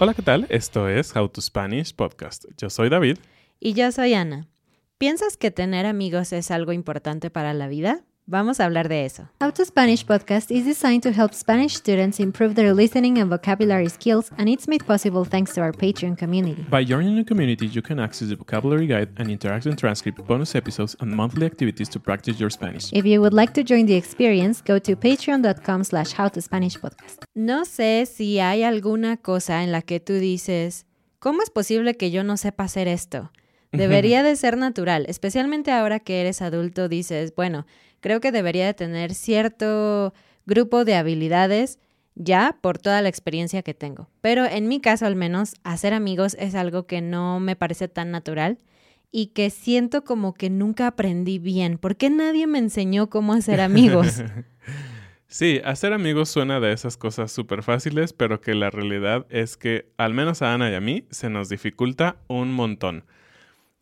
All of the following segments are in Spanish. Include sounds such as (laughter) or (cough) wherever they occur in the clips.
Hola, ¿qué tal? Esto es How to Spanish Podcast. Yo soy David. Y yo soy Ana. ¿Piensas que tener amigos es algo importante para la vida? Vamos a hablar de eso. How to Spanish podcast is designed to help Spanish students improve their listening and vocabulary skills, and it's made possible thanks to our Patreon community. By joining the community, you can access the vocabulary guide and interactive transcript, bonus episodes, and monthly activities to practice your Spanish. If you would like to join the experience, go to patreon.com slash howtospanishpodcast. No sé si hay alguna cosa en la que tú dices, ¿cómo es posible que yo no sepa hacer esto? (laughs) Debería de ser natural, especialmente ahora que eres adulto, dices, bueno, creo que debería de tener cierto grupo de habilidades ya por toda la experiencia que tengo. Pero en mi caso al menos, hacer amigos es algo que no me parece tan natural y que siento como que nunca aprendí bien. ¿Por qué nadie me enseñó cómo hacer amigos? (laughs) Sí, hacer amigos suena de esas cosas súper fáciles, pero que la realidad es que al menos a Ana y a mí se nos dificulta un montón.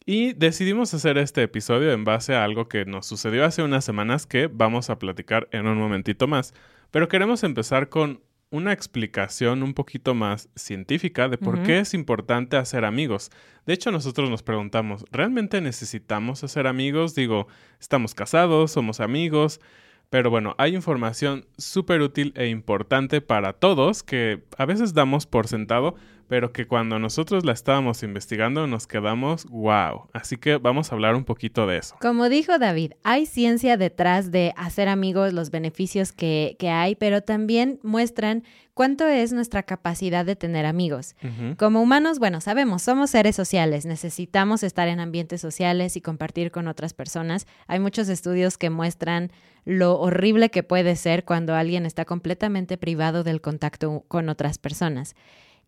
Y decidimos hacer este episodio en base a algo que nos sucedió hace unas semanas que vamos a platicar en un momentito más. Pero queremos empezar con una explicación un poquito más científica de por qué es importante hacer amigos. De hecho, nosotros nos preguntamos, ¿realmente necesitamos hacer amigos? Digo, estamos casados, somos amigos. Pero bueno, hay información súper útil e importante para todos que a veces damos por sentado, pero que cuando nosotros la estábamos investigando nos quedamos wow. Así que vamos a hablar un poquito de eso. Como dijo David, hay ciencia detrás de hacer amigos, los beneficios que, que hay, pero también muestran cuánto es nuestra capacidad de tener amigos. Como humanos, bueno, sabemos, somos seres sociales, necesitamos estar en ambientes sociales y compartir con otras personas. Hay muchos estudios que muestran lo horrible que puede ser cuando alguien está completamente privado del contacto con otras personas.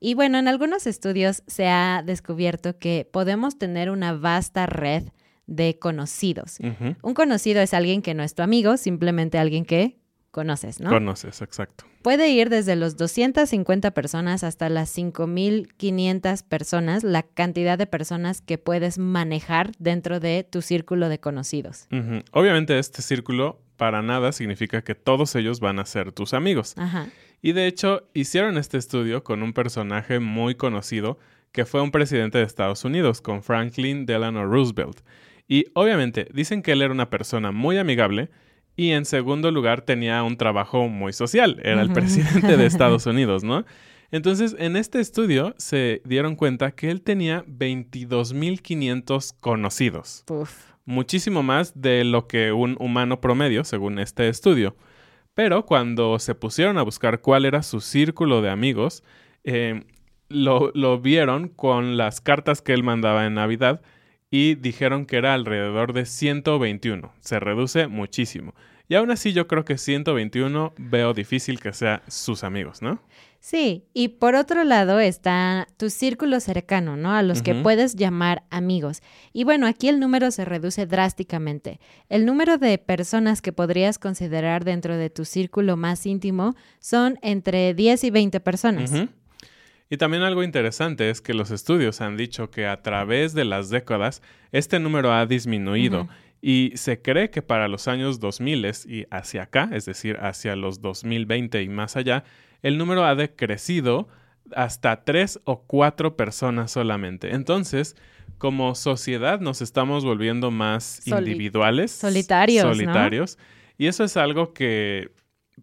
Y bueno, en algunos estudios se ha descubierto que podemos tener una vasta red de conocidos. Un conocido es alguien que no es tu amigo, simplemente alguien que conoces, ¿no? Conoces, exacto. Puede ir desde los 250 personas hasta las 5.500 personas, la cantidad de personas que puedes manejar dentro de tu círculo de conocidos. Obviamente este círculo para nada significa que todos ellos van a ser tus amigos. Ajá. Y de hecho hicieron este estudio con un personaje muy conocido que fue un presidente de Estados Unidos, con Franklin Delano Roosevelt. Y obviamente dicen que él era una persona muy amigable y en segundo lugar tenía un trabajo muy social, era el presidente de Estados (laughs) Unidos, ¿no? Entonces, en este estudio se dieron cuenta que él tenía 22.500 conocidos Puf. Muchísimo más de lo que un humano promedio, según este estudio. Pero cuando se pusieron a buscar cuál era su círculo de amigos, eh, lo, lo vieron con las cartas que él mandaba en Navidad, y dijeron que era alrededor de 121. Se reduce muchísimo. Y aún así yo creo que 121 veo difícil que sea sus amigos, ¿no? Sí, y por otro lado está tu círculo cercano, ¿no? A los que puedes llamar amigos. Y bueno, aquí el número se reduce drásticamente. El número de personas que podrías considerar dentro de tu círculo más íntimo son entre 10 y 20 personas. Y también algo interesante es que los estudios han dicho que a través de las décadas este número ha disminuido. Y se cree que para los años 2000 y hacia acá, es decir, hacia los 2020 y más allá, el número ha decrecido hasta tres o cuatro personas solamente. Entonces, como sociedad nos estamos volviendo más individuales. Solitarios. Solitarios. Y eso es algo que,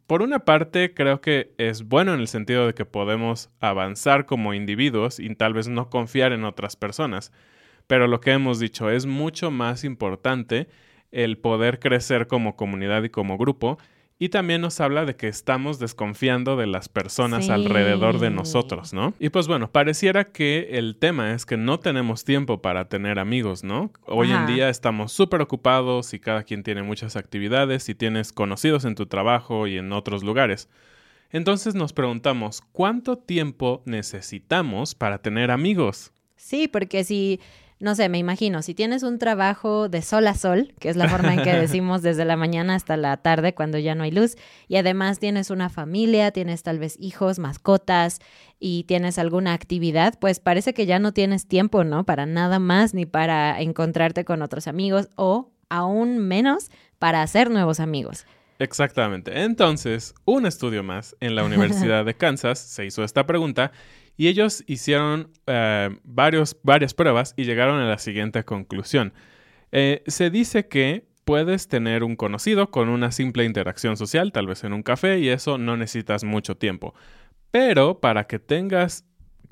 por una parte, creo que es bueno en el sentido de que podemos avanzar como individuos y tal vez no confiar en otras personas. Pero lo que hemos dicho es mucho más importante el poder crecer como comunidad y como grupo y también nos habla de que estamos desconfiando de las personas alrededor de nosotros, ¿no? Y pues bueno, pareciera que el tema es que no tenemos tiempo para tener amigos, ¿no? Hoy en día estamos súper ocupados y cada quien tiene muchas actividades y tienes conocidos en tu trabajo y en otros lugares. Entonces nos preguntamos, ¿cuánto tiempo necesitamos para tener amigos? Sí, porque si no sé, me imagino, si tienes un trabajo de sol a sol, que es la forma en que (laughs) decimos desde la mañana hasta la tarde cuando ya no hay luz, y además tienes una familia, tienes tal vez hijos, mascotas y tienes alguna actividad, pues parece que ya no tienes tiempo, ¿no? Para nada más, ni para encontrarte con otros amigos o aún menos para hacer nuevos amigos. Exactamente. Entonces, un estudio más en la Universidad de (laughs) Kansas se hizo esta pregunta y ellos hicieron eh, varios, varias pruebas y llegaron a la siguiente conclusión. Eh, se dice que puedes tener un conocido con una simple interacción social, tal vez en un café, y eso no necesitas mucho tiempo. Pero para que tengas,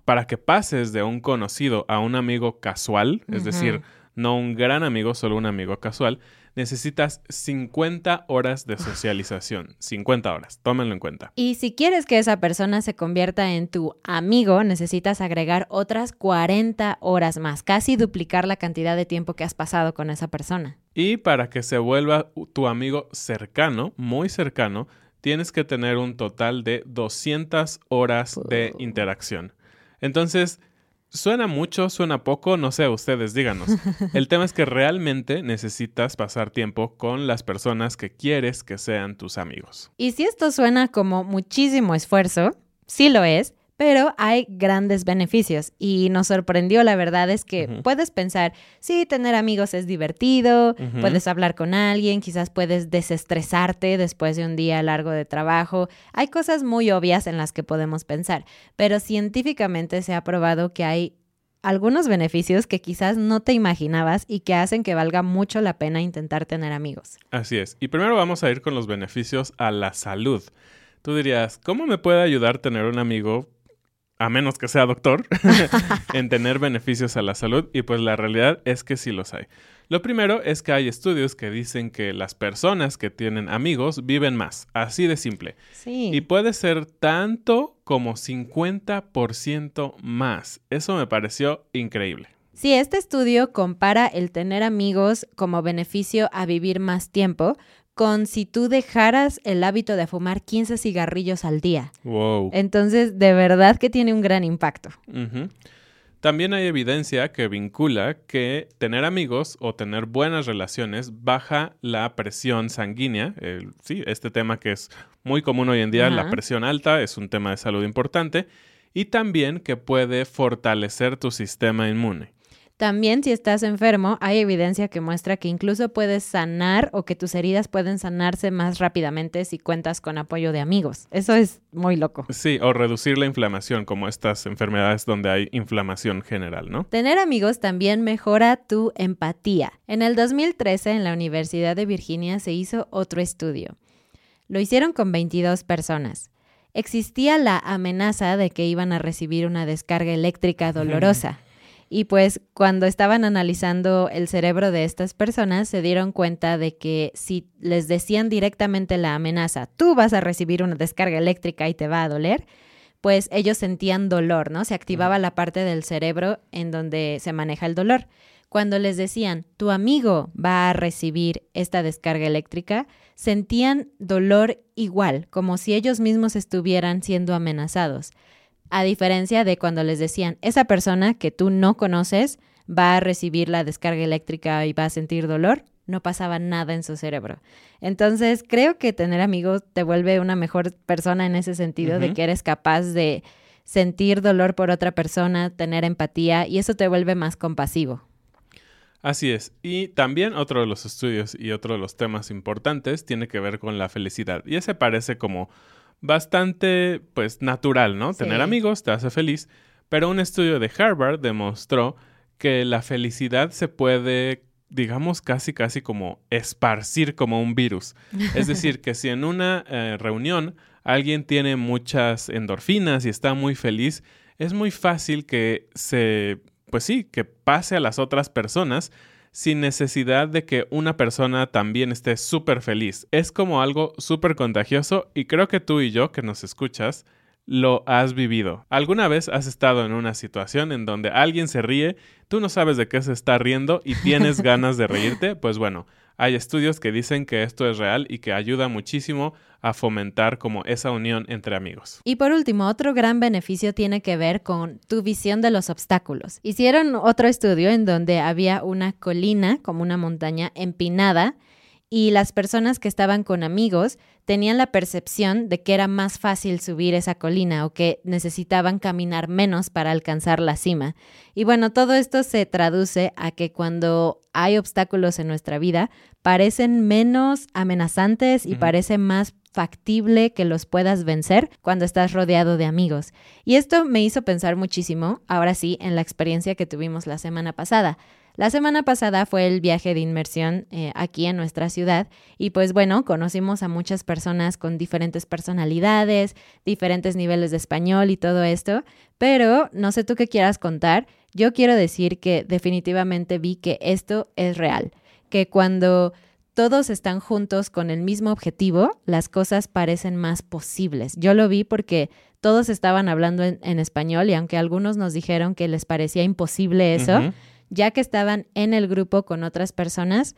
para que pases de un conocido a un amigo casual, es decir, no un gran amigo, solo un amigo casual, necesitas 50 horas de socialización. (laughs) 50 horas, tómenlo en cuenta. Y si quieres que esa persona se convierta en tu amigo, necesitas agregar otras 40 horas más, casi duplicar la cantidad de tiempo que has pasado con esa persona. Y para que se vuelva tu amigo cercano, muy cercano, tienes que tener un total de 200 horas de interacción. Entonces, Suena mucho, suena poco, no sé, ustedes díganos. (laughs) El tema es que realmente necesitas pasar tiempo con las personas que quieres que sean tus amigos. Y si esto suena como muchísimo esfuerzo, sí lo es, pero hay grandes beneficios. Y nos sorprendió, la verdad es que puedes pensar, sí, tener amigos es divertido, puedes hablar con alguien, quizás puedes desestresarte después de un día largo de trabajo, hay cosas muy obvias en las que podemos pensar, pero científicamente se ha probado que hay algunos beneficios que quizás no te imaginabas y que hacen que valga mucho la pena intentar tener amigos. Así es, y primero vamos a ir con los beneficios a la salud. Tú dirías, ¿cómo me puede ayudar tener un amigo a menos que sea doctor, (laughs) en tener beneficios a la salud y pues la realidad es que sí los hay. Lo primero es que hay estudios que dicen que las personas que tienen amigos viven más, así de simple. Sí. Y puede ser tanto como 50% más. Eso me pareció increíble. Sí, este estudio compara el tener amigos como beneficio a vivir más tiempo con si tú dejaras el hábito de fumar 15 cigarrillos al día. Wow. Entonces, de verdad que tiene un gran impacto. También hay evidencia que vincula que tener amigos o tener buenas relaciones baja la presión sanguínea. sí, este tema que es muy común hoy en día, la presión alta, es un tema de salud importante. Y también que puede fortalecer tu sistema inmune. También si estás enfermo, hay evidencia que muestra que incluso puedes sanar o que tus heridas pueden sanarse más rápidamente si cuentas con apoyo de amigos. Eso es muy loco. Sí, o reducir la inflamación, como estas enfermedades donde hay inflamación general, ¿no? Tener amigos también mejora tu empatía. En el 2013, en la Universidad de Virginia, se hizo otro estudio. Lo hicieron con 22 personas existía la amenaza de que iban a recibir una descarga eléctrica dolorosa. Y pues cuando estaban analizando el cerebro de estas personas, se dieron cuenta de que si les decían directamente la amenaza, tú vas a recibir una descarga eléctrica y te va a doler, pues ellos sentían dolor, ¿no? Se activaba la parte del cerebro en donde se maneja el dolor. cuando les decían, tu amigo va a recibir esta descarga eléctrica, sentían dolor igual, como si ellos mismos estuvieran siendo amenazados. A diferencia de cuando les decían, esa persona que tú no conoces va a recibir la descarga eléctrica y va a sentir dolor, no pasaba nada en su cerebro. Entonces, creo que tener amigos te vuelve una mejor persona en ese sentido, de que eres capaz de sentir dolor por otra persona, tener empatía, y eso te vuelve más compasivo. Así es. Y también otro de los estudios y otro de los temas importantes tiene que ver con la felicidad. Y ese parece como bastante, pues, natural, ¿no? Tener amigos te hace feliz. Pero un estudio de Harvard demostró que la felicidad se puede digamos, casi, casi como esparcir como un virus. (laughs) Es decir, que si en una eh, reunión alguien tiene muchas endorfinas y está muy feliz, es muy fácil que se, pues sí, que pase a las otras personas sin necesidad de que una persona también esté súper feliz. Es como algo súper contagioso y creo que tú y yo que nos escuchas, lo has vivido. ¿Alguna vez has estado en una situación en donde alguien se ríe, tú no sabes de qué se está riendo y tienes (laughs) ganas de reírte? Pues bueno, hay estudios que dicen que esto es real y que ayuda muchísimo a fomentar como esa unión entre amigos. Y por último, otro gran beneficio tiene que ver con tu visión de los obstáculos. Hicieron otro estudio en donde había una colina, como una montaña empinada, y las personas que estaban con amigos tenían la percepción de que era más fácil subir esa colina o que necesitaban caminar menos para alcanzar la cima. Y bueno, todo esto se traduce a que cuando hay obstáculos en nuestra vida, parecen menos amenazantes y parece más factible que los puedas vencer cuando estás rodeado de amigos. Y esto me hizo pensar muchísimo, ahora sí, en la experiencia que tuvimos la semana pasada. La semana pasada fue el viaje de inmersión eh, aquí en nuestra ciudad y pues bueno, conocimos a muchas personas con diferentes personalidades, diferentes niveles de español y todo esto, pero no sé tú qué quieras contar, yo quiero decir que definitivamente vi que esto es real, que cuando todos están juntos con el mismo objetivo, las cosas parecen más posibles. Yo lo vi porque todos estaban hablando en, español y aunque algunos nos dijeron que les parecía imposible eso, ya que estaban en el grupo con otras personas,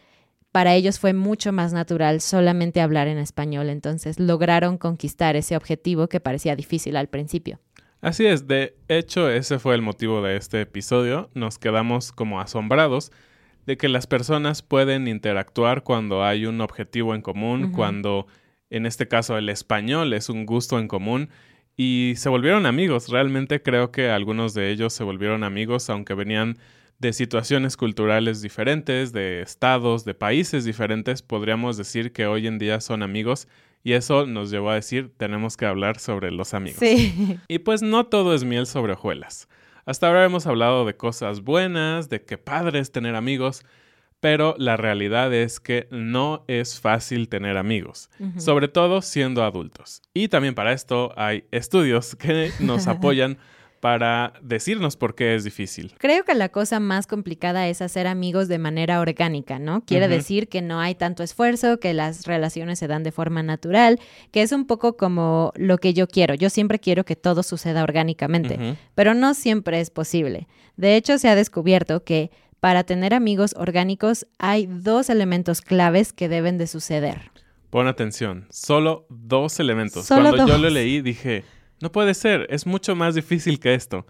para ellos fue mucho más natural solamente hablar en español, entonces lograron conquistar ese objetivo que parecía difícil al principio. Así es, de hecho ese fue el motivo de este episodio, nos quedamos como asombrados de que las personas pueden interactuar cuando hay un objetivo en común, cuando en este caso el español es un gusto en común y se volvieron amigos. Realmente creo que algunos de ellos se volvieron amigos aunque venían de situaciones culturales diferentes, de estados, de países diferentes, podríamos decir que hoy en día son amigos y eso nos llevó a decir tenemos que hablar sobre los amigos. Sí. Y pues no todo es miel sobre hojuelas. Hasta ahora hemos hablado de cosas buenas, de qué padre es tener amigos, pero la realidad es que no es fácil tener amigos, sobre todo siendo adultos. Y también para esto hay estudios que nos (laughs) apoyan para decirnos por qué es difícil. Creo que la cosa más complicada es hacer amigos de manera orgánica, ¿no? Quiere decir que no hay tanto esfuerzo, que las relaciones se dan de forma natural, que es un poco como lo que yo quiero. Yo siempre quiero que todo suceda orgánicamente, pero no siempre es posible. De hecho, se ha descubierto que para tener amigos orgánicos hay dos elementos claves que deben de suceder. Pon atención, solo dos elementos. Cuando yo lo leí dije, no puede ser, es mucho más difícil que esto.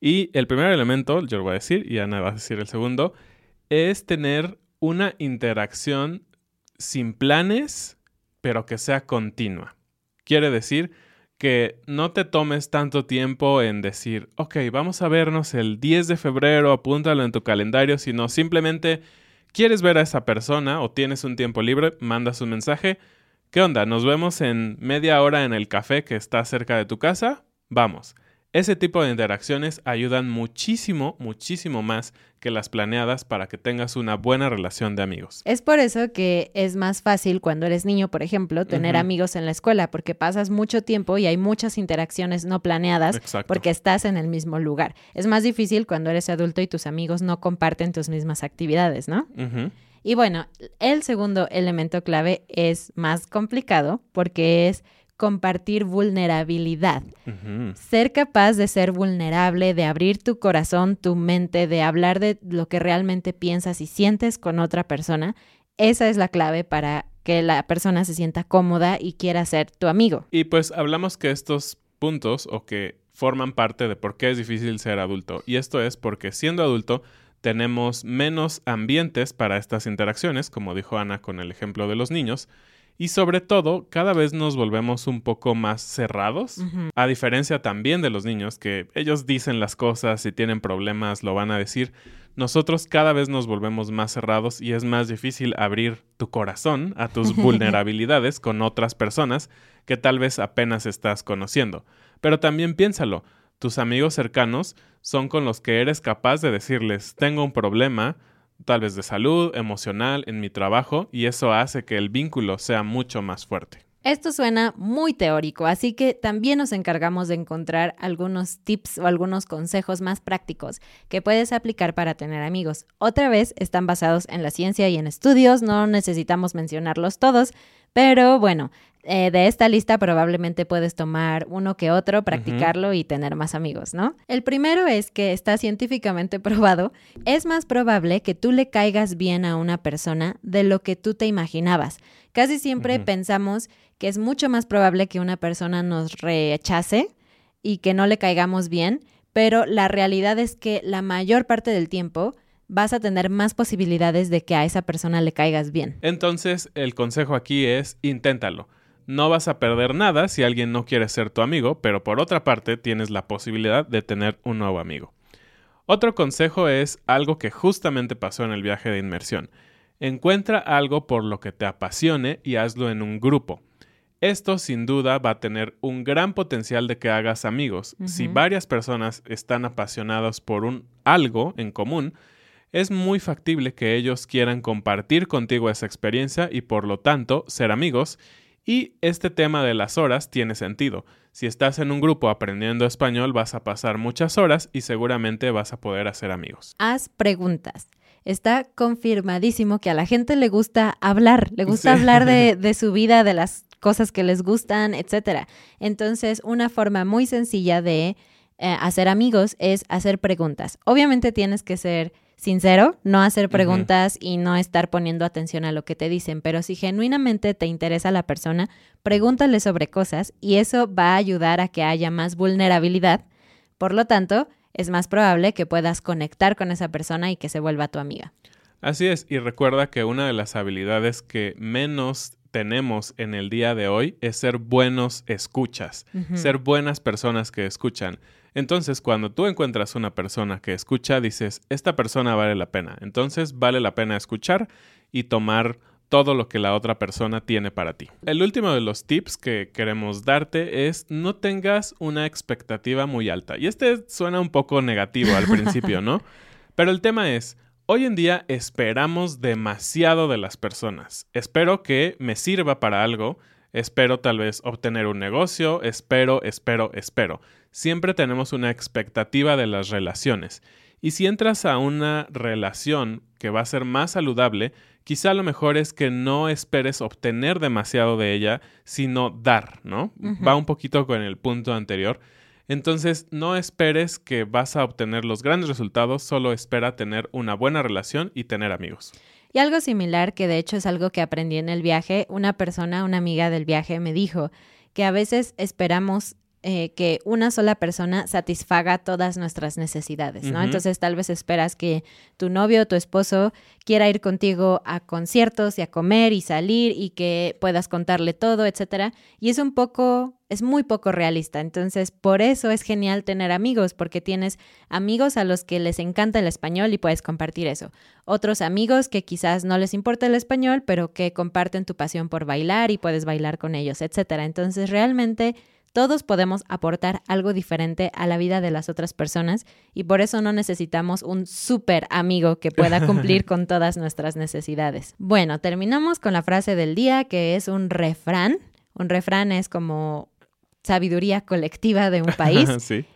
Y el primer elemento, yo lo voy a decir, y Ana va a decir el segundo, es tener una interacción sin planes, pero que sea continua. Quiere decir que no te tomes tanto tiempo en decir, ok, vamos a vernos el 10 de febrero, apúntalo en tu calendario, sino simplemente quieres ver a esa persona o tienes un tiempo libre, mandas un mensaje, ¿Qué onda? ¿Nos vemos en media hora en el café que está cerca de tu casa? Vamos. Ese tipo de interacciones ayudan muchísimo, muchísimo más que las planeadas para que tengas una buena relación de amigos. Es por eso que es más fácil cuando eres niño, por ejemplo, tener amigos en la escuela, porque pasas mucho tiempo y hay muchas interacciones no planeadas porque estás en el mismo lugar. Es más difícil cuando eres adulto y tus amigos no comparten tus mismas actividades, ¿no? Y bueno, el segundo elemento clave es más complicado porque es compartir vulnerabilidad. Ser capaz de ser vulnerable, de abrir tu corazón, tu mente, de hablar de lo que realmente piensas y sientes con otra persona, esa es la clave para que la persona se sienta cómoda y quiera ser tu amigo. Y pues hablamos que estos puntos o que forman parte de por qué es difícil ser adulto. Y esto es porque siendo adulto tenemos menos ambientes para estas interacciones, como dijo Ana con el ejemplo de los niños, y sobre todo cada vez nos volvemos un poco más cerrados, a diferencia también de los niños, que ellos dicen las cosas, si tienen problemas lo van a decir, nosotros cada vez nos volvemos más cerrados y es más difícil abrir tu corazón a tus (laughs) vulnerabilidades con otras personas que tal vez apenas estás conociendo. Pero también piénsalo, tus amigos cercanos son con los que eres capaz de decirles, tengo un problema, tal vez de salud, emocional, en mi trabajo, y eso hace que el vínculo sea mucho más fuerte. Esto suena muy teórico, así que también nos encargamos de encontrar algunos tips o algunos consejos más prácticos que puedes aplicar para tener amigos. Otra vez, están basados en la ciencia y en estudios, no necesitamos mencionarlos todos, pero bueno, eh, de esta lista probablemente puedes tomar uno que otro, practicarlo y tener más amigos, ¿no? El primero es que está científicamente (laughs) probado, es más probable que tú le caigas bien a una persona de lo que tú te imaginabas. Casi siempre pensamos que es mucho más probable que una persona nos rechace y que no le caigamos bien, pero la realidad es que la mayor parte del tiempo vas a tener más posibilidades de que a esa persona le caigas bien. Entonces, el consejo aquí es inténtalo. No vas a perder nada si alguien no quiere ser tu amigo, pero por otra parte tienes la posibilidad de tener un nuevo amigo. Otro consejo es algo que justamente pasó en el viaje de inmersión. Encuentra algo por lo que te apasione y hazlo en un grupo. Esto sin duda va a tener un gran potencial de que hagas amigos. Si varias personas están apasionadas por un algo en común, es muy factible que ellos quieran compartir contigo esa experiencia y por lo tanto ser amigos. Y este tema de las horas tiene sentido. Si estás en un grupo aprendiendo español vas a pasar muchas horas y seguramente vas a poder hacer amigos. Haz preguntas. Está confirmadísimo que a la gente le gusta hablar, le gusta hablar de, (laughs) de su vida, de las cosas que les gustan, etc. Entonces, una forma muy sencilla de eh, hacer amigos es hacer preguntas. Obviamente tienes que ser sincero, no hacer preguntas y no estar poniendo atención a lo que te dicen, pero si genuinamente te interesa la persona, pregúntale sobre cosas y eso va a ayudar a que haya más vulnerabilidad. Por lo tanto, es más probable que puedas conectar con esa persona y que se vuelva tu amiga. Así es, y recuerda que una de las habilidades que menos tenemos en el día de hoy es ser buenos escuchas, ser buenas personas que escuchan. Entonces, cuando tú encuentras una persona que escucha, dices, esta persona vale la pena. Entonces, vale la pena escuchar y tomar todo lo que la otra persona tiene para ti. El último de los tips que queremos darte es no tengas una expectativa muy alta. Y este suena un poco negativo al principio, ¿no? (laughs) Pero el tema es, hoy en día esperamos demasiado de las personas. Espero que me sirva para algo, espero tal vez obtener un negocio, espero, espero, espero siempre tenemos una expectativa de las relaciones. Y si entras a una relación que va a ser más saludable, quizá lo mejor es que no esperes obtener demasiado de ella, sino dar, ¿no? Va un poquito con el punto anterior. Entonces, no esperes que vas a obtener los grandes resultados, solo espera tener una buena relación y tener amigos. Y algo similar, que de hecho es algo que aprendí en el viaje, una persona, una amiga del viaje me dijo que a veces esperamos eh, que una sola persona satisfaga todas nuestras necesidades, ¿no? Entonces tal vez esperas que tu novio o tu esposo quiera ir contigo a conciertos y a comer y salir y que puedas contarle todo, etcétera. Y es un poco, es muy poco realista. Entonces por eso es genial tener amigos, porque tienes amigos a los que les encanta el español y puedes compartir eso. Otros amigos que quizás no les importa el español, pero que comparten tu pasión por bailar y puedes bailar con ellos, etcétera. Entonces realmente todos podemos aportar algo diferente a la vida de las otras personas y por eso no necesitamos un súper amigo que pueda cumplir (laughs) con todas nuestras necesidades. Bueno, terminamos con la frase del día que es un refrán. Un refrán es como sabiduría colectiva de un (laughs) país.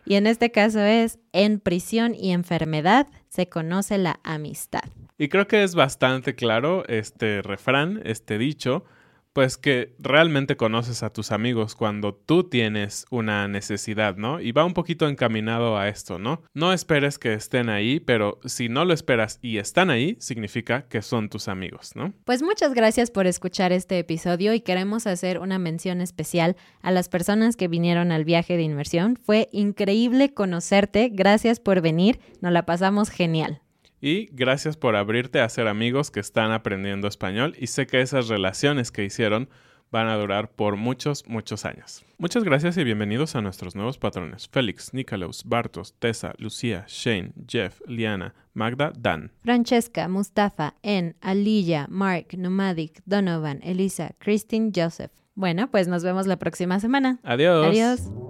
Y en este caso es, en prisión y enfermedad se conoce la amistad. Y creo que es bastante claro este refrán, este dicho, pues que realmente conoces a tus amigos cuando tú tienes una necesidad, ¿no? Y va un poquito encaminado a esto, ¿no? No esperes que estén ahí, pero si no lo esperas y están ahí, significa que son tus amigos, ¿no? Pues muchas gracias por escuchar este episodio y queremos hacer una mención especial a las personas que vinieron al viaje de inmersión. Fue increíble conocerte, gracias por venir, nos la pasamos genial. Y gracias por abrirte a ser amigos que están aprendiendo español y sé que esas relaciones que hicieron van a durar por muchos, muchos años. Muchas gracias y bienvenidos a nuestros nuevos patrones. Félix, Nikolaus, Bartos, Tessa, Lucía, Shane, Jeff, Liana, Magda, Dan. Francesca, Mustafa, En, Alilla, Mark, Nomadic, Donovan, Elisa, Christine, Joseph. Bueno, pues nos vemos la próxima semana. Adiós. Adiós.